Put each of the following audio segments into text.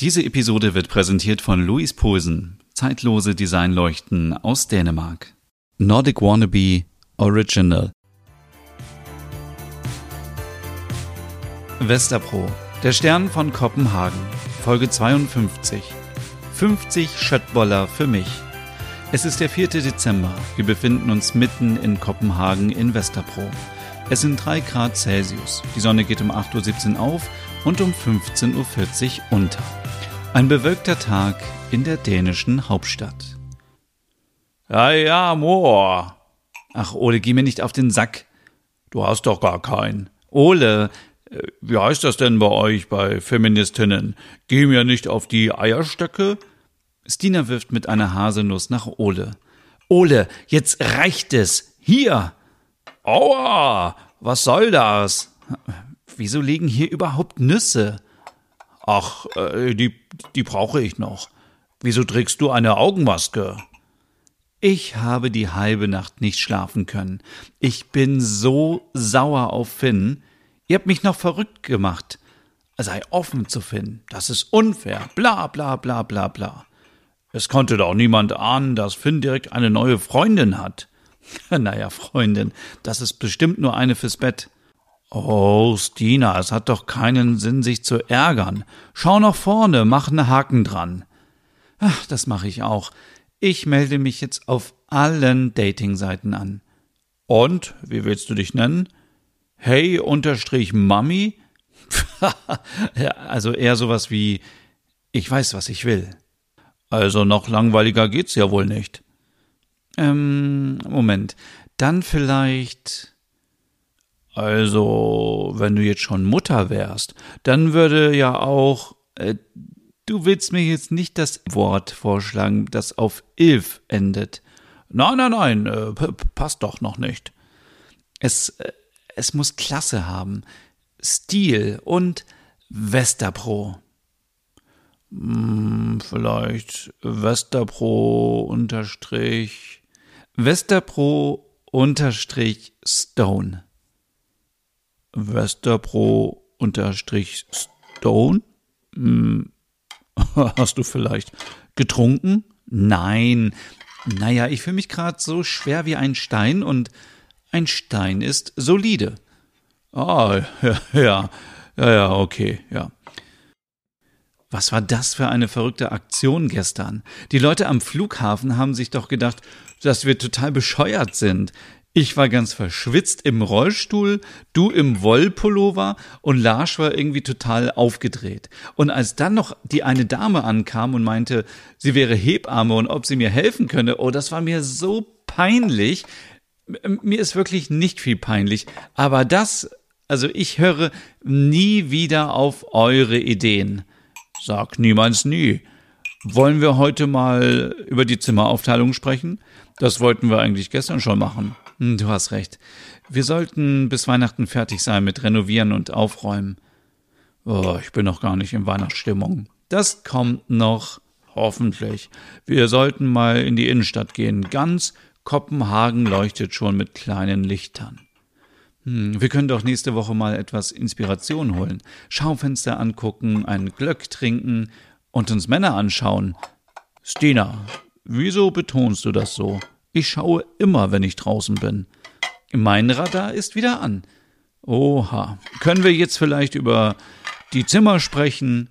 Diese Episode wird präsentiert von Louis Posen, zeitlose Designleuchten aus Dänemark. Nordic Wannabe Original. Westerpro, der Stern von Kopenhagen, Folge 52. 50 Schöttboller für mich. Es ist der 4. Dezember. Wir befinden uns mitten in Kopenhagen in Westerpro. Es sind 3 Grad Celsius. Die Sonne geht um 8.17 Uhr auf und um 15.40 Uhr unter. Ein bewölkter Tag in der dänischen Hauptstadt. Ja, ja, Moor. Ach, Ole, geh mir nicht auf den Sack. Du hast doch gar keinen. Ole, äh, wie heißt das denn bei euch, bei Feministinnen? Geh mir nicht auf die Eierstöcke? Stina wirft mit einer Haselnuss nach Ole. Ole, jetzt reicht es. Hier. Aua, was soll das? Wieso liegen hier überhaupt Nüsse? Ach, äh, die, die brauche ich noch. Wieso trägst du eine Augenmaske? Ich habe die halbe Nacht nicht schlafen können. Ich bin so sauer auf Finn. Ihr habt mich noch verrückt gemacht. Sei offen zu Finn. Das ist unfair. Bla bla bla bla bla. Es konnte doch niemand ahnen, dass Finn direkt eine neue Freundin hat. naja, Freundin, das ist bestimmt nur eine fürs Bett. Oh, Stina, es hat doch keinen Sinn, sich zu ärgern. Schau nach vorne, mach einen Haken dran. Ach, das mache ich auch. Ich melde mich jetzt auf allen Dating-Seiten an. Und, wie willst du dich nennen? Hey unterstrich Mami? also eher sowas wie ich weiß, was ich will. Also noch langweiliger geht's ja wohl nicht. Ähm, Moment. Dann vielleicht also, wenn du jetzt schon Mutter wärst, dann würde ja auch. Äh, du willst mir jetzt nicht das Wort vorschlagen, das auf Ilf endet. Nein, nein, nein, äh, passt doch noch nicht. Es, äh, es muss Klasse haben, Stil und Westerpro. Hm, vielleicht Westerpro unterstrich. Westerpro unterstrich Stone. Westerpro unterstrich Stone? Hm, hast du vielleicht getrunken? Nein. Naja, ich fühle mich gerade so schwer wie ein Stein und ein Stein ist solide. Ah, ja, ja, ja, ja, okay, ja. Was war das für eine verrückte Aktion gestern? Die Leute am Flughafen haben sich doch gedacht, dass wir total bescheuert sind. Ich war ganz verschwitzt im Rollstuhl, du im Wollpullover und Lars war irgendwie total aufgedreht. Und als dann noch die eine Dame ankam und meinte, sie wäre Hebamme und ob sie mir helfen könne, oh, das war mir so peinlich. Mir ist wirklich nicht viel peinlich, aber das, also ich höre nie wieder auf eure Ideen. Sag niemals nie. Wollen wir heute mal über die Zimmeraufteilung sprechen? Das wollten wir eigentlich gestern schon machen. Hm, du hast recht. Wir sollten bis Weihnachten fertig sein mit Renovieren und Aufräumen. Oh, ich bin noch gar nicht in Weihnachtsstimmung. Das kommt noch. Hoffentlich. Wir sollten mal in die Innenstadt gehen. Ganz Kopenhagen leuchtet schon mit kleinen Lichtern. Hm, wir können doch nächste Woche mal etwas Inspiration holen. Schaufenster angucken, einen Glöck trinken und uns Männer anschauen. Stina, wieso betonst du das so? Ich schaue immer, wenn ich draußen bin. Mein Radar ist wieder an. Oha. Können wir jetzt vielleicht über die Zimmer sprechen?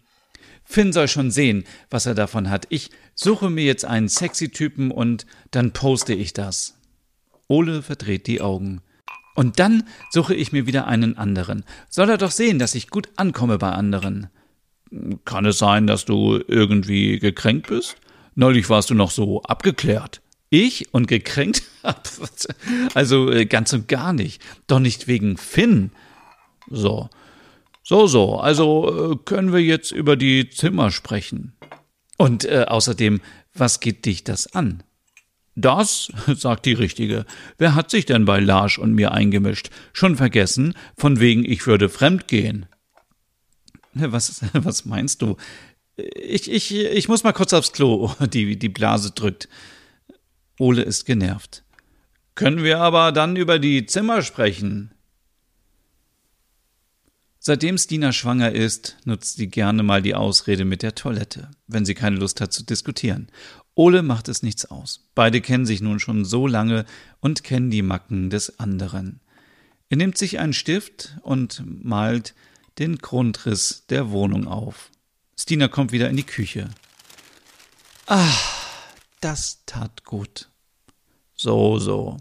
Finn soll schon sehen, was er davon hat. Ich suche mir jetzt einen sexy Typen und dann poste ich das. Ole verdreht die Augen. Und dann suche ich mir wieder einen anderen. Soll er doch sehen, dass ich gut ankomme bei anderen. Kann es sein, dass du irgendwie gekränkt bist? Neulich warst du noch so abgeklärt. Ich und gekränkt? also äh, ganz und gar nicht. Doch nicht wegen Finn. So. So, so. Also äh, können wir jetzt über die Zimmer sprechen. Und äh, außerdem, was geht dich das an? Das, sagt die Richtige. Wer hat sich denn bei Larsch und mir eingemischt? Schon vergessen, von wegen ich würde fremdgehen. Was, was meinst du? Ich, ich, ich muss mal kurz aufs Klo. Die, die Blase drückt. Ole ist genervt. Können wir aber dann über die Zimmer sprechen? Seitdem Stina schwanger ist, nutzt sie gerne mal die Ausrede mit der Toilette, wenn sie keine Lust hat zu diskutieren. Ole macht es nichts aus. Beide kennen sich nun schon so lange und kennen die Macken des anderen. Er nimmt sich einen Stift und malt den Grundriss der Wohnung auf. Stina kommt wieder in die Küche. Ah, das tat gut. So, so.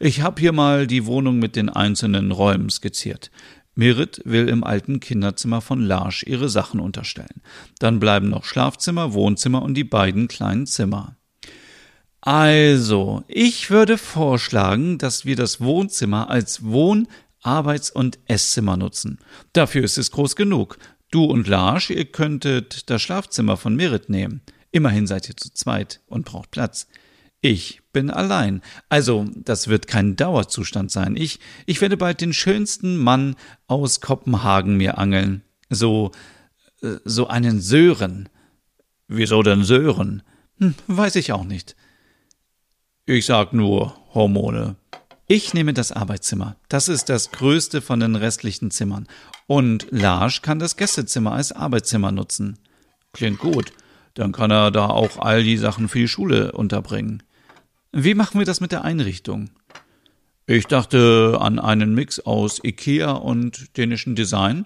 Ich hab hier mal die Wohnung mit den einzelnen Räumen skizziert. Merit will im alten Kinderzimmer von Larsch ihre Sachen unterstellen. Dann bleiben noch Schlafzimmer, Wohnzimmer und die beiden kleinen Zimmer. Also, ich würde vorschlagen, dass wir das Wohnzimmer als Wohn-, Arbeits- und Esszimmer nutzen. Dafür ist es groß genug. Du und Larsch, ihr könntet das Schlafzimmer von Merit nehmen. Immerhin seid ihr zu zweit und braucht Platz. Ich bin allein. Also, das wird kein Dauerzustand sein. Ich, ich werde bald den schönsten Mann aus Kopenhagen mir angeln. So, äh, so einen Sören. Wieso denn Sören? Hm, weiß ich auch nicht. Ich sag nur Hormone. Ich nehme das Arbeitszimmer. Das ist das größte von den restlichen Zimmern. Und Lars kann das Gästezimmer als Arbeitszimmer nutzen. Klingt gut. Dann kann er da auch all die Sachen für die Schule unterbringen. Wie machen wir das mit der Einrichtung? Ich dachte an einen Mix aus Ikea und dänischen Design.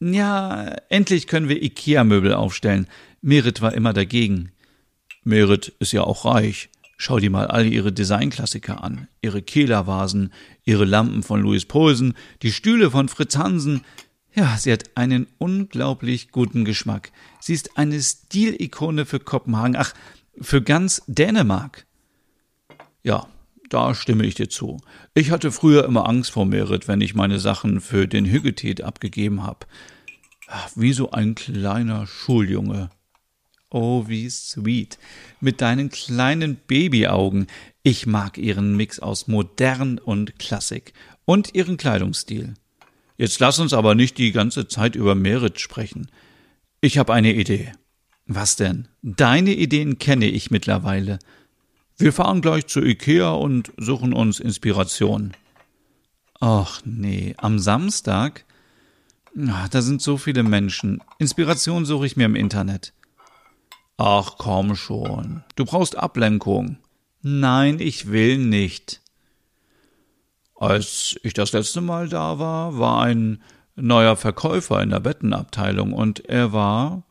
Ja, endlich können wir Ikea-Möbel aufstellen. Merit war immer dagegen. Merit ist ja auch reich. Schau dir mal alle ihre Designklassiker an. Ihre Kehlervasen, ihre Lampen von Louis Poulsen, die Stühle von Fritz Hansen, ja, sie hat einen unglaublich guten Geschmack. Sie ist eine Stilikone für Kopenhagen, ach, für ganz Dänemark. Ja, da stimme ich dir zu. Ich hatte früher immer Angst vor Merit, wenn ich meine Sachen für den Hüggetet abgegeben habe. Wie so ein kleiner Schuljunge. Oh, wie sweet. Mit deinen kleinen Babyaugen. Ich mag ihren Mix aus modern und Klassik und ihren Kleidungsstil. Jetzt lass uns aber nicht die ganze Zeit über Merit sprechen. Ich habe eine Idee. Was denn? Deine Ideen kenne ich mittlerweile. Wir fahren gleich zu Ikea und suchen uns Inspiration. Ach nee, am Samstag? Da sind so viele Menschen. Inspiration suche ich mir im Internet. Ach komm schon. Du brauchst Ablenkung. Nein, ich will nicht. Als ich das letzte Mal da war, war ein neuer Verkäufer in der Bettenabteilung und er war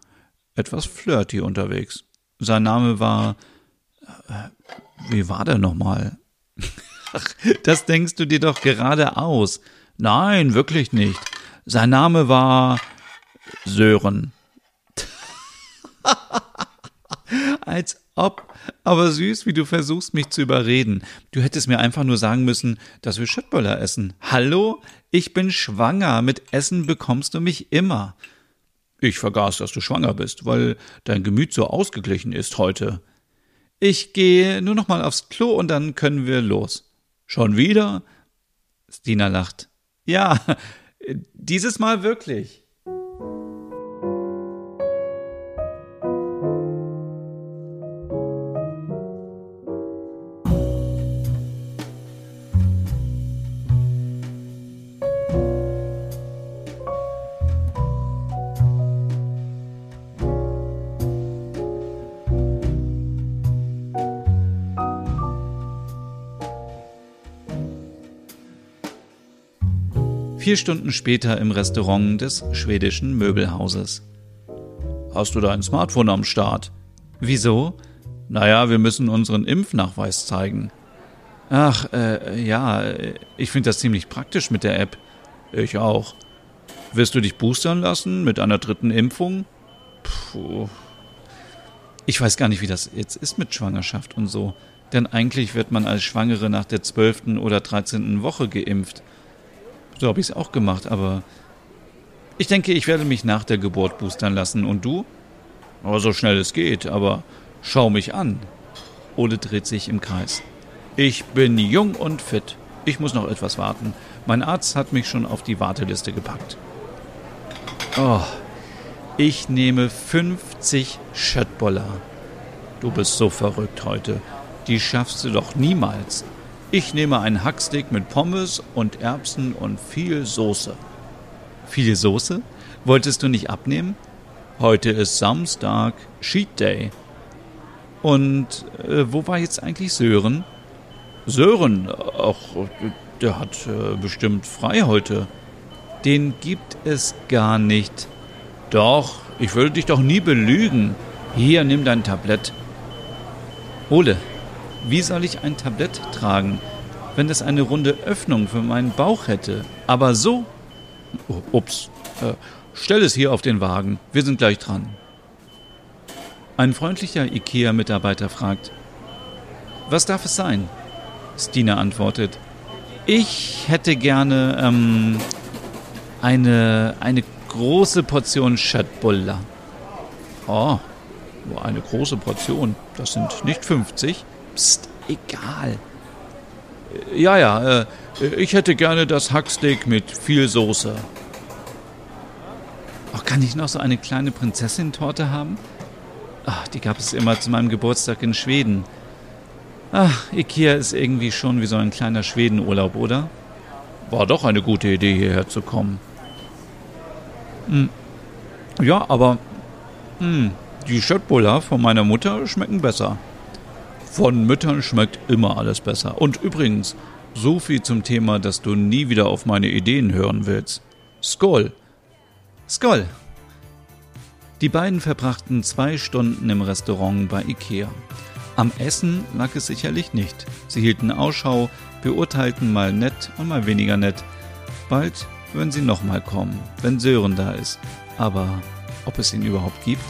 etwas flirty unterwegs. Sein Name war. Äh, wie war der nochmal? Ach, das denkst du dir doch gerade aus. Nein, wirklich nicht. Sein Name war Sören. Als ob. Aber süß, wie du versuchst, mich zu überreden. Du hättest mir einfach nur sagen müssen, dass wir Schöttböller essen. Hallo? Ich bin schwanger. Mit Essen bekommst du mich immer. Ich vergaß, dass du schwanger bist, weil dein Gemüt so ausgeglichen ist heute. Ich gehe nur noch mal aufs Klo und dann können wir los. Schon wieder? Stina lacht. Ja, dieses Mal wirklich. Vier Stunden später im Restaurant des schwedischen Möbelhauses. Hast du dein Smartphone am Start? Wieso? Naja, wir müssen unseren Impfnachweis zeigen. Ach, äh, ja, ich finde das ziemlich praktisch mit der App. Ich auch. Wirst du dich boostern lassen mit einer dritten Impfung? Puh. Ich weiß gar nicht, wie das jetzt ist mit Schwangerschaft und so. Denn eigentlich wird man als Schwangere nach der zwölften oder dreizehnten Woche geimpft. So habe ich es auch gemacht, aber ich denke, ich werde mich nach der Geburt boostern lassen. Und du? Oh, so schnell es geht, aber schau mich an. Ole dreht sich im Kreis. Ich bin jung und fit. Ich muss noch etwas warten. Mein Arzt hat mich schon auf die Warteliste gepackt. Oh, ich nehme 50 Schöttboller. Du bist so verrückt heute. Die schaffst du doch niemals. Ich nehme einen Hacksteak mit Pommes und Erbsen und viel Soße. Viel Soße? Wolltest du nicht abnehmen? Heute ist Samstag, Cheat Day. Und äh, wo war jetzt eigentlich Sören? Sören, ach, der hat äh, bestimmt frei heute. Den gibt es gar nicht. Doch, ich würde dich doch nie belügen. Hier, nimm dein Tablett. Ole, wie soll ich ein Tablett tragen, wenn es eine runde Öffnung für meinen Bauch hätte? Aber so. Oh, ups. Äh, stell es hier auf den Wagen. Wir sind gleich dran. Ein freundlicher IKEA-Mitarbeiter fragt: Was darf es sein? Stina antwortet: Ich hätte gerne ähm, eine, eine große Portion Chatbulla. Oh, nur eine große Portion. Das sind nicht 50. Psst, egal. Ja, ja, äh, ich hätte gerne das Hacksteak mit viel Soße. Oh, kann ich noch so eine kleine Prinzessin-Torte haben? Ach, die gab es immer zu meinem Geburtstag in Schweden. Ach, Ikea ist irgendwie schon wie so ein kleiner Schwedenurlaub, oder? War doch eine gute Idee, hierher zu kommen. Hm. Ja, aber hm, die Schöttbuller von meiner Mutter schmecken besser. Von Müttern schmeckt immer alles besser. Und übrigens, so viel zum Thema, dass du nie wieder auf meine Ideen hören willst. Skoll! Skoll! Die beiden verbrachten zwei Stunden im Restaurant bei Ikea. Am Essen lag es sicherlich nicht. Sie hielten Ausschau, beurteilten mal nett und mal weniger nett. Bald würden sie nochmal kommen, wenn Sören da ist. Aber ob es ihn überhaupt gibt?